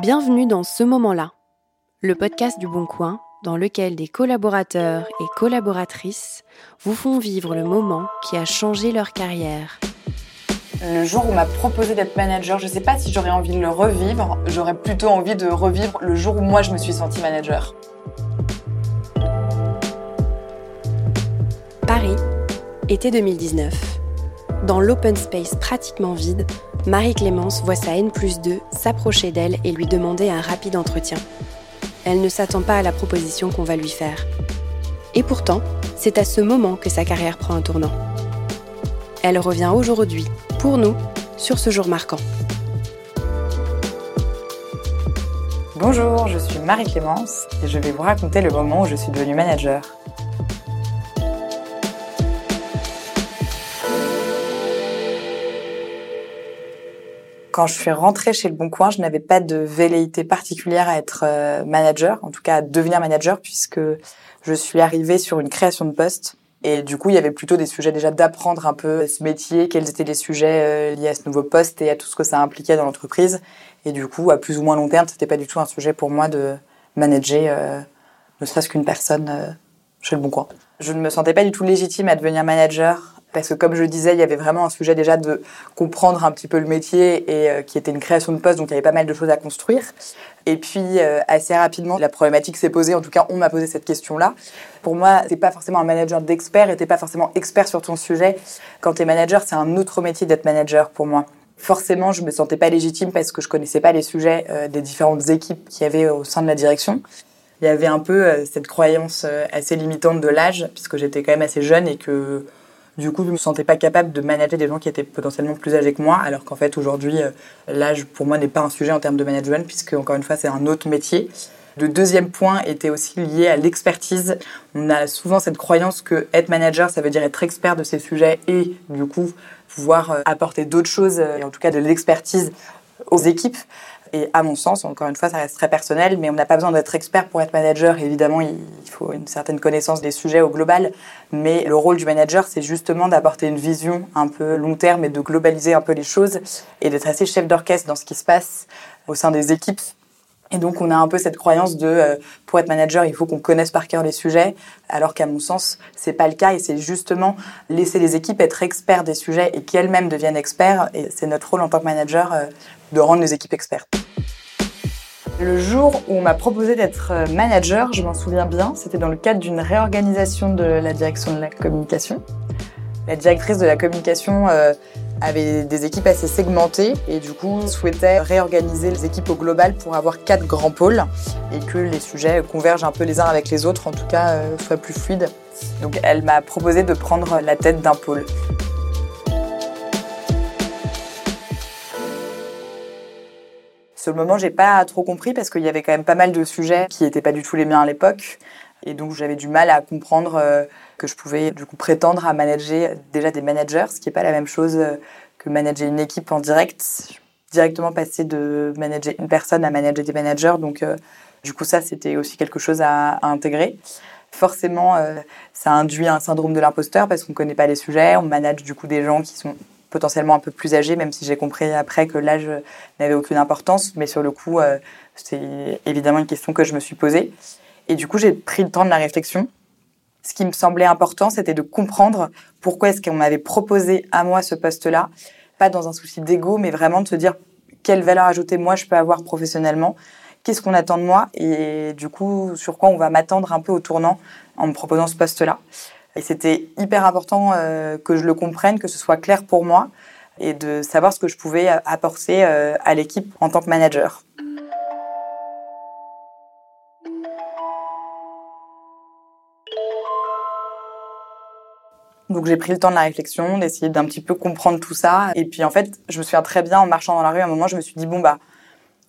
Bienvenue dans ce moment-là, le podcast du Bon Coin dans lequel des collaborateurs et collaboratrices vous font vivre le moment qui a changé leur carrière. Le jour où on m'a proposé d'être manager, je ne sais pas si j'aurais envie de le revivre, j'aurais plutôt envie de revivre le jour où moi je me suis sentie manager. Paris, été 2019. Dans l'open space pratiquement vide, Marie-Clémence voit sa N plus 2 s'approcher d'elle et lui demander un rapide entretien. Elle ne s'attend pas à la proposition qu'on va lui faire. Et pourtant, c'est à ce moment que sa carrière prend un tournant. Elle revient aujourd'hui, pour nous, sur ce jour marquant. Bonjour, je suis Marie-Clémence et je vais vous raconter le moment où je suis devenue manager. Quand je suis rentrée chez Le Bon Coin, je n'avais pas de velléité particulière à être euh, manager, en tout cas à devenir manager, puisque je suis arrivée sur une création de poste. Et du coup, il y avait plutôt des sujets déjà d'apprendre un peu ce métier, quels étaient les sujets euh, liés à ce nouveau poste et à tout ce que ça impliquait dans l'entreprise. Et du coup, à plus ou moins long terme, c'était pas du tout un sujet pour moi de manager euh, ne serait-ce qu'une personne chez Le Bon Coin. Je ne me sentais pas du tout légitime à devenir manager parce que comme je disais, il y avait vraiment un sujet déjà de comprendre un petit peu le métier et euh, qui était une création de poste, donc il y avait pas mal de choses à construire. Et puis euh, assez rapidement, la problématique s'est posée. En tout cas, on m'a posé cette question-là. Pour moi, c'est pas forcément un manager d'expert, et t'es pas forcément expert sur ton sujet. Quand tu es manager, c'est un autre métier d'être manager pour moi. Forcément, je me sentais pas légitime parce que je connaissais pas les sujets euh, des différentes équipes qu'il y avait au sein de la direction il y avait un peu cette croyance assez limitante de l'âge, puisque j'étais quand même assez jeune et que du coup, je me sentais pas capable de manager des gens qui étaient potentiellement plus âgés que moi, alors qu'en fait, aujourd'hui, euh, l'âge, pour moi, n'est pas un sujet en termes de management, puisque, encore une fois, c'est un autre métier. Le deuxième point était aussi lié à l'expertise. On a souvent cette croyance que être manager, ça veut dire être expert de ces sujets et, du coup, pouvoir euh, apporter d'autres choses, et en tout cas de l'expertise aux équipes. Et à mon sens, encore une fois, ça reste très personnel, mais on n'a pas besoin d'être expert pour être manager. Évidemment, il faut une certaine connaissance des sujets au global. Mais le rôle du manager, c'est justement d'apporter une vision un peu long terme et de globaliser un peu les choses et d'être assez chef d'orchestre dans ce qui se passe au sein des équipes et donc, on a un peu cette croyance de, euh, pour être manager, il faut qu'on connaisse par cœur les sujets, alors qu'à mon sens, c'est pas le cas. Et c'est justement laisser les équipes être experts des sujets et qu'elles-mêmes deviennent experts. Et c'est notre rôle en tant que manager euh, de rendre les équipes expertes. Le jour où on m'a proposé d'être euh, manager, je m'en souviens bien, c'était dans le cadre d'une réorganisation de la direction de la communication. La directrice de la communication avait des équipes assez segmentées et du coup souhaitait réorganiser les équipes au global pour avoir quatre grands pôles et que les sujets convergent un peu les uns avec les autres, en tout cas euh, soient plus fluides. Donc elle m'a proposé de prendre la tête d'un pôle. Sur le moment, j'ai pas trop compris parce qu'il y avait quand même pas mal de sujets qui n'étaient pas du tout les miens à l'époque. Et donc j'avais du mal à comprendre euh, que je pouvais du coup prétendre à manager déjà des managers, ce qui n'est pas la même chose euh, que manager une équipe en direct. Directement passer de manager une personne à manager des managers. Donc euh, du coup ça c'était aussi quelque chose à, intégrer. Forcément, ça induit un syndrome de l'imposteur parce qu'on ne connaît pas les sujets. On manage du coup des gens qui sont potentiellement un peu plus âgés, même si j'ai compris après que l'âge n'avait aucune importance. Mais sur le coup, c'est évidemment une question que je me suis posée. Et du coup, j'ai pris le temps de la réflexion. Ce qui me semblait important, c'était de comprendre pourquoi est-ce qu'on m'avait proposé à moi ce poste-là, pas dans un souci d'ego, mais vraiment de se dire quelle valeur ajoutée moi je peux avoir professionnellement, qu'est-ce qu'on attend de moi? Et du coup sur quoi on va m'attendre un peu au tournant en me proposant ce poste-là. Et c'était hyper important euh, que je le comprenne, que ce soit clair pour moi et de savoir ce que je pouvais apporter euh, à l'équipe en tant que manager. Donc j'ai pris le temps de la réflexion, d'essayer d'un petit peu comprendre tout ça. Et puis en fait, je me souviens très bien en marchant dans la rue, à un moment, je me suis dit bon bah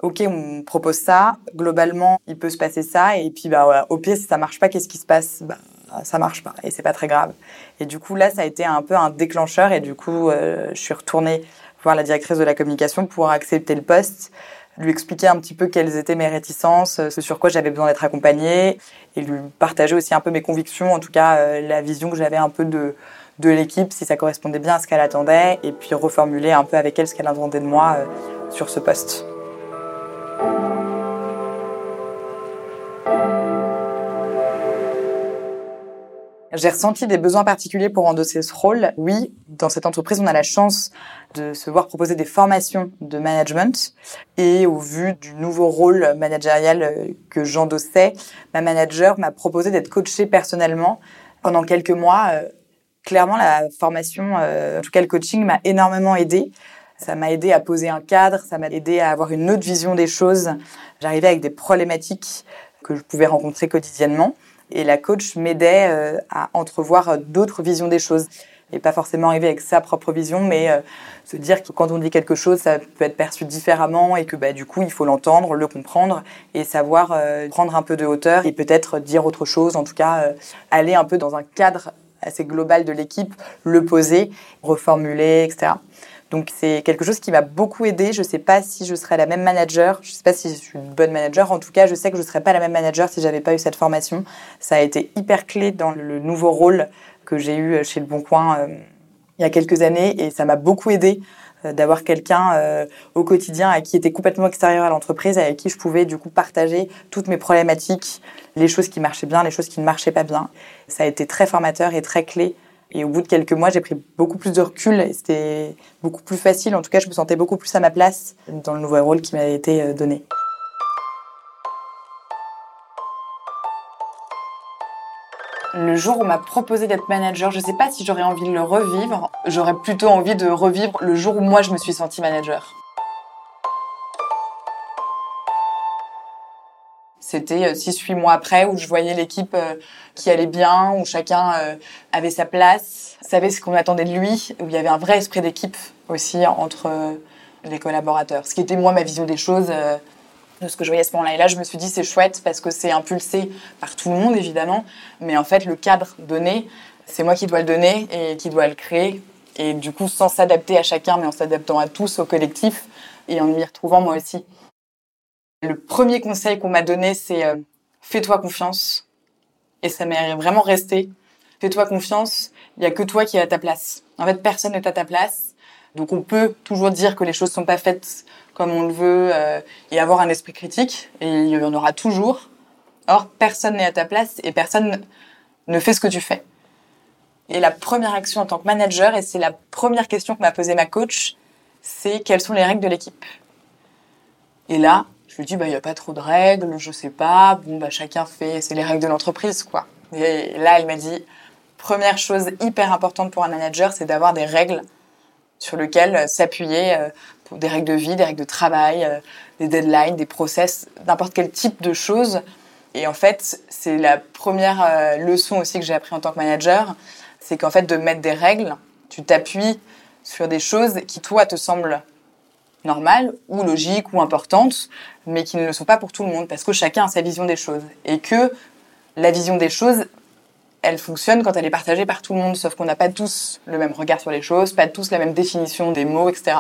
ok, on propose ça. Globalement, il peut se passer ça. Et puis bah au pire, si ça marche pas, qu'est-ce qui se passe? Bah ça marche pas et c'est pas très grave. Et du coup là, ça a été un peu un déclencheur. Et du coup, euh, je suis retournée voir la directrice de la communication pour accepter le poste lui expliquer un petit peu quelles étaient mes réticences, ce sur quoi j'avais besoin d'être accompagnée, et lui partager aussi un peu mes convictions, en tout cas euh, la vision que j'avais un peu de, de l'équipe, si ça correspondait bien à ce qu'elle attendait, et puis reformuler un peu avec elle ce qu'elle attendait de moi euh, sur ce poste. J'ai ressenti des besoins particuliers pour endosser ce rôle. Oui, dans cette entreprise, on a la chance de se voir proposer des formations de management. Et au vu du nouveau rôle managérial euh, que j'endossais, ma manager m'a proposé d'être coachée personnellement pendant quelques mois. Euh, clairement, la formation, euh, en tout cas le coaching, m'a énormément aidé. Ça m'a aidé à poser un cadre, ça m'a aidé à avoir une autre vision des choses. J'arrivais avec des problématiques que je pouvais rencontrer quotidiennement. Et la coach m'aidait euh, à entrevoir d'autres visions des choses. Et pas forcément arriver avec sa propre vision, mais euh, se dire que quand on dit quelque chose, ça peut être perçu différemment et que bah, du coup, il faut l'entendre, le comprendre et savoir euh, prendre un peu de hauteur et peut-être dire autre chose, en tout cas aller un peu dans un cadre assez global de l'équipe, le poser, reformuler, etc. Donc c'est quelque chose qui m'a beaucoup aidé. Je ne sais pas si je serais la même manager. Je ne sais pas si je suis une bonne manager. En tout cas, je sais que je ne serais pas la même manager si j'avais pas eu cette formation. Ça a été hyper clé dans le nouveau rôle que j'ai eu chez Le Bon Coin euh, il y a quelques années et ça m'a beaucoup aidé euh, d'avoir quelqu'un euh, au quotidien à qui était complètement extérieur à l'entreprise, avec qui je pouvais du coup partager toutes mes problématiques, les choses qui marchaient bien, les choses qui ne marchaient pas bien. Ça a été très formateur et très clé et au bout de quelques mois, j'ai pris beaucoup plus de recul et c'était beaucoup plus facile. En tout cas, je me sentais beaucoup plus à ma place dans le nouveau rôle qui m'a été euh, donné. Le jour où on m'a proposé d'être manager, je ne sais pas si j'aurais envie de le revivre. J'aurais plutôt envie de revivre le jour où moi je me suis sentie manager. C'était 6-8 euh, mois après où je voyais l'équipe euh, qui allait bien, où chacun euh, avait sa place, savait ce qu'on attendait de lui, où il y avait un vrai esprit d'équipe aussi entre les collaborateurs. Ce qui était moi ma vision des choses de ce que je voyais à ce moment-là. Et là, je me suis dit, c'est chouette parce que c'est impulsé par tout le monde, évidemment. Mais en fait, le cadre donné, c'est moi qui dois le donner et qui dois le créer. Et du coup, sans s'adapter à chacun, mais en s'adaptant à tous, au collectif, et en m'y retrouvant moi aussi. Le premier conseil qu'on m'a donné, c'est euh, fais-toi confiance. Et ça m'est vraiment resté. Fais-toi confiance, il n'y a que toi qui es à ta place. En fait, personne n'est à ta place. Donc on peut toujours dire que les choses sont pas faites comme on le veut euh, et avoir un esprit critique, et il y en aura toujours. Or, personne n'est à ta place et personne ne fait ce que tu fais. Et la première action en tant que manager, et c'est la première question que m'a posée ma coach, c'est quelles sont les règles de l'équipe? Et là, lui dis, bah, il n'y a pas trop de règles, je sais pas. Bon, bah, chacun fait, c'est les règles de l'entreprise, quoi. Et là, elle m'a dit, première chose hyper importante pour un manager, c'est d'avoir des règles sur lesquelles s'appuyer, euh, des règles de vie, des règles de travail, euh, des deadlines, des process, n'importe quel type de choses. Et en fait, c'est la première euh, leçon aussi que j'ai appris en tant que manager, c'est qu'en fait, de mettre des règles, tu t'appuies sur des choses qui, toi, te semblent normales ou logiques ou importantes, mais qui ne le sont pas pour tout le monde, parce que chacun a sa vision des choses. Et que la vision des choses, elle fonctionne quand elle est partagée par tout le monde, sauf qu'on n'a pas tous le même regard sur les choses, pas tous la même définition des mots, etc.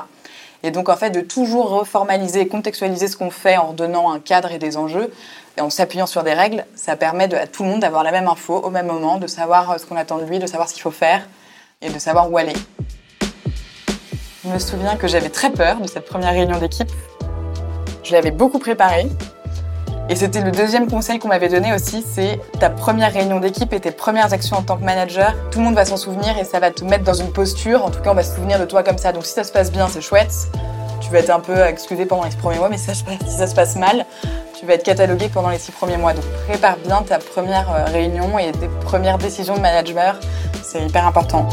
Et donc, en fait, de toujours reformaliser et contextualiser ce qu'on fait en donnant un cadre et des enjeux, et en s'appuyant sur des règles, ça permet à tout le monde d'avoir la même info au même moment, de savoir euh, ce qu'on attend de lui, de savoir ce qu'il faut faire et de savoir où aller. Je me souviens que j'avais très peur de cette première réunion d'équipe. Je l'avais beaucoup préparée. Et c'était le deuxième conseil qu'on m'avait donné aussi, c'est ta première réunion d'équipe et tes premières actions en tant que manager. Tout le monde va s'en souvenir et ça va te mettre dans une posture. En tout cas, on va se souvenir de toi comme ça. Donc si ça se passe bien, c'est chouette. Tu vas être un peu excusé pendant les six premiers mois, mais si ça se passe mal, tu vas être catalogué pendant les six premiers mois. Donc prépare bien ta première euh, réunion et tes premières décisions de manager. C'est hyper important.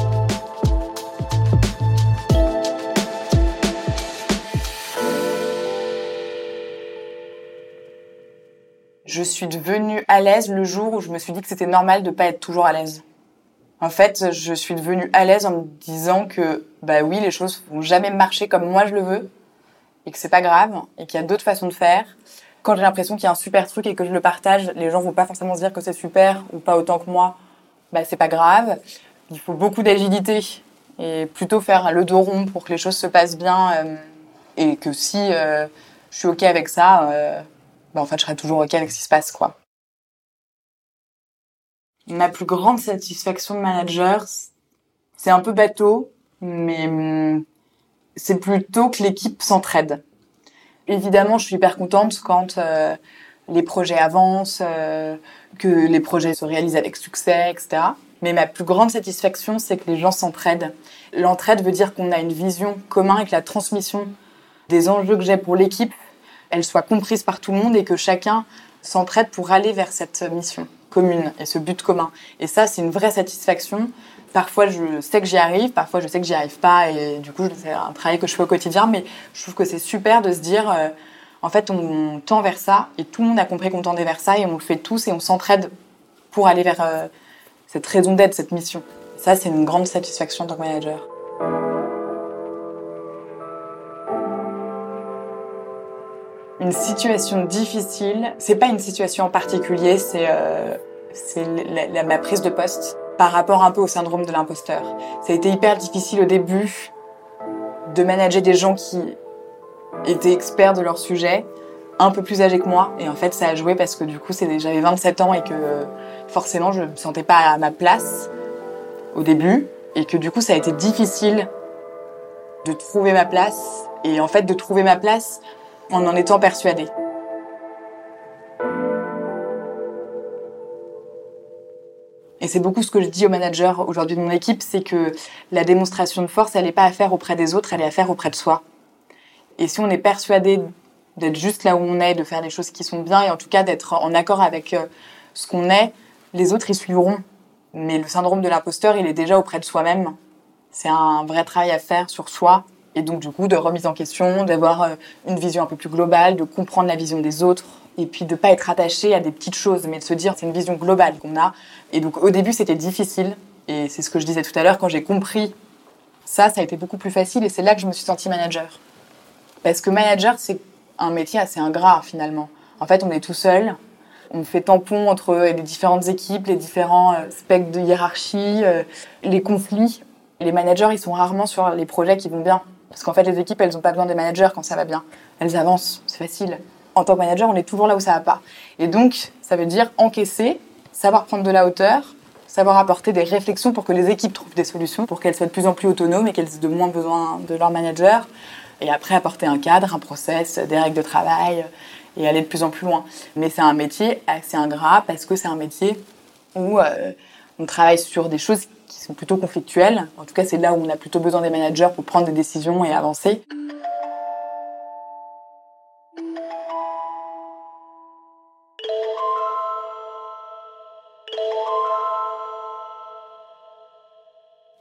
Je suis devenue à l'aise le jour où je me suis dit que c'était normal de pas être toujours à l'aise. En fait, je suis devenue à l'aise en me disant que bah oui, les choses vont jamais marcher comme moi je le veux et que c'est pas grave et qu'il y a d'autres façons de faire. Quand j'ai l'impression qu'il y a un super truc et que je le partage, les gens vont pas forcément se dire que c'est super ou pas autant que moi. Bah c'est pas grave. Il faut beaucoup d'agilité et plutôt faire le dos rond pour que les choses se passent bien euh, et que si euh, je suis ok avec ça, euh, bah, en fait, je serai toujours OK avec ce qui se passe, quoi. Ma plus grande satisfaction de manager, c'est un peu bateau, mais hum, c'est plutôt que l'équipe s'entraide. Évidemment, je suis hyper contente quand euh, les projets avancent, euh, que les projets se réalisent avec succès, etc. Mais ma plus grande satisfaction, c'est que les gens s'entraident. L'entraide veut dire qu'on a une vision commune et que la transmission des enjeux que j'ai pour l'équipe, elle soit comprise par tout le monde et que chacun s'entraide pour aller vers cette mission commune et ce but commun. Et ça, c'est une vraie satisfaction. Parfois, je sais que j'y arrive, parfois, je sais que j'y arrive pas, et du coup, c'est un travail que je fais au quotidien, mais je trouve que c'est super de se dire, euh, en fait, on tend vers ça, et tout le monde a compris qu'on tendait vers ça, et on le fait tous, et on s'entraide pour aller vers euh, cette raison d'être, cette mission. Ça, c'est une grande satisfaction en tant que manager. Une situation difficile, c'est pas une situation en particulier, c'est euh, ma prise de poste par rapport un peu au syndrome de l'imposteur. Ça a été hyper difficile au début de manager des gens qui étaient experts de leur sujet, un peu plus âgés que moi. Et en fait, ça a joué parce que du coup, j'avais 27 ans et que forcément, je me sentais pas à ma place au début. Et que du coup, ça a été difficile de trouver ma place. Et en fait, de trouver ma place, en en étant persuadée. Et c'est beaucoup ce que je dis aux managers aujourd'hui de mon équipe, c'est que la démonstration de force, elle n'est pas à faire auprès des autres, elle est à faire auprès de soi. Et si on est persuadé d'être juste là où on est, de faire des choses qui sont bien, et en tout cas d'être en accord avec euh, ce qu'on est, les autres y suivront. Mais le syndrome de l'imposteur, il est déjà auprès de soi-même. C'est un vrai travail à faire sur soi et donc, du coup, de remise en question, d'avoir euh, une vision un peu plus globale, de comprendre la vision des autres, et puis de ne pas être attaché à des petites choses, mais de se dire c'est une vision globale qu'on a. Et donc, au début, c'était difficile. Et c'est ce que je disais tout à l'heure, quand j'ai compris ça, ça a été beaucoup plus facile, et c'est là que je me suis sentie manager. Parce que manager, c'est un métier assez ingrat, finalement. En fait, on est tout seul, on fait tampon entre les différentes équipes, les différents euh, spectres de hiérarchie, euh, les conflits. Les managers, ils sont rarement sur les projets qui vont bien. Parce qu'en fait, les équipes, elles n'ont pas besoin des managers quand ça va bien. Elles avancent, c'est facile. En tant que manager, on est toujours là où ça va pas. Et donc, ça veut dire encaisser, savoir prendre de la hauteur, savoir apporter des réflexions pour que les équipes trouvent des solutions, pour qu'elles soient de plus en plus autonomes et qu'elles aient de moins besoin de leur manager. Et après, apporter un cadre, un process, des règles de travail et aller de plus en plus loin. Mais c'est un métier assez ingrat parce que c'est un métier où euh, on travaille sur des choses qui sont plutôt conflictuelles. En tout cas, c'est là où on a plutôt besoin des managers pour prendre des décisions et avancer.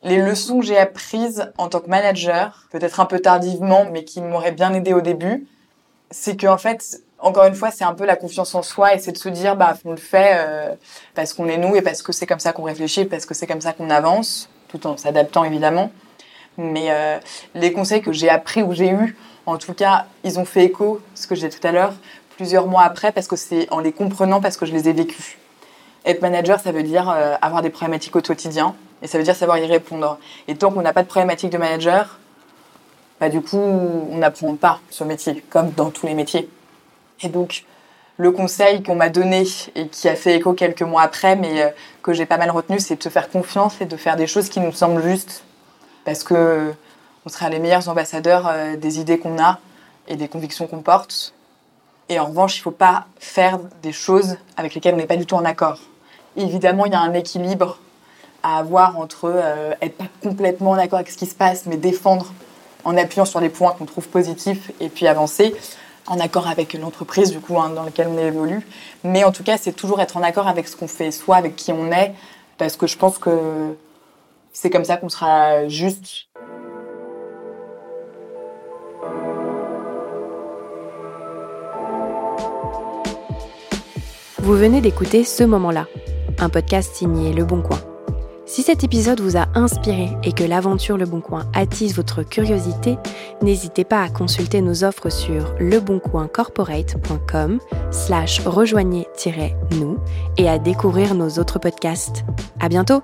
Les leçons que j'ai apprises en tant que manager, peut-être un peu tardivement, mais qui m'auraient bien aidé au début, c'est qu'en fait, encore une fois, c'est un peu la confiance en soi et c'est de se dire, bah, on le fait euh, parce qu'on est nous et parce que c'est comme ça qu'on réfléchit, parce que c'est comme ça qu'on avance, tout en s'adaptant évidemment. Mais euh, les conseils que j'ai appris ou j'ai eus, en tout cas, ils ont fait écho, ce que j'ai tout à l'heure, plusieurs mois après, parce que c'est en les comprenant, parce que je les ai vécus. Être manager, ça veut dire euh, avoir des problématiques au quotidien et ça veut dire savoir y répondre. Et tant qu'on n'a pas de problématique de manager, bah, du coup, on n'apprend pas ce métier, comme dans tous les métiers. Et donc, le conseil qu'on m'a donné et qui a fait écho quelques mois après, mais euh, que j'ai pas mal retenu, c'est de se faire confiance et de faire des choses qui nous semblent justes. Parce que on sera les meilleurs ambassadeurs euh, des idées qu'on a et des convictions qu'on porte. Et en revanche, il ne faut pas faire des choses avec lesquelles on n'est pas du tout en accord. Évidemment, il y a un équilibre à avoir entre euh, être pas complètement en accord avec ce qui se passe, mais défendre en appuyant sur les points qu'on trouve positifs et puis avancer en accord avec l'entreprise du coup hein, dans laquelle on évolue. Mais en tout cas, c'est toujours être en accord avec ce qu'on fait, soit avec qui on est, parce que je pense que c'est comme ça qu'on sera juste. Vous venez d'écouter Ce moment-là, un podcast signé Le Bon Coin. Si cet épisode vous a inspiré et que l'aventure Le Bon Coin attise votre curiosité, n'hésitez pas à consulter nos offres sur leboncoincorporate.com slash rejoignez-nous et à découvrir nos autres podcasts. À bientôt!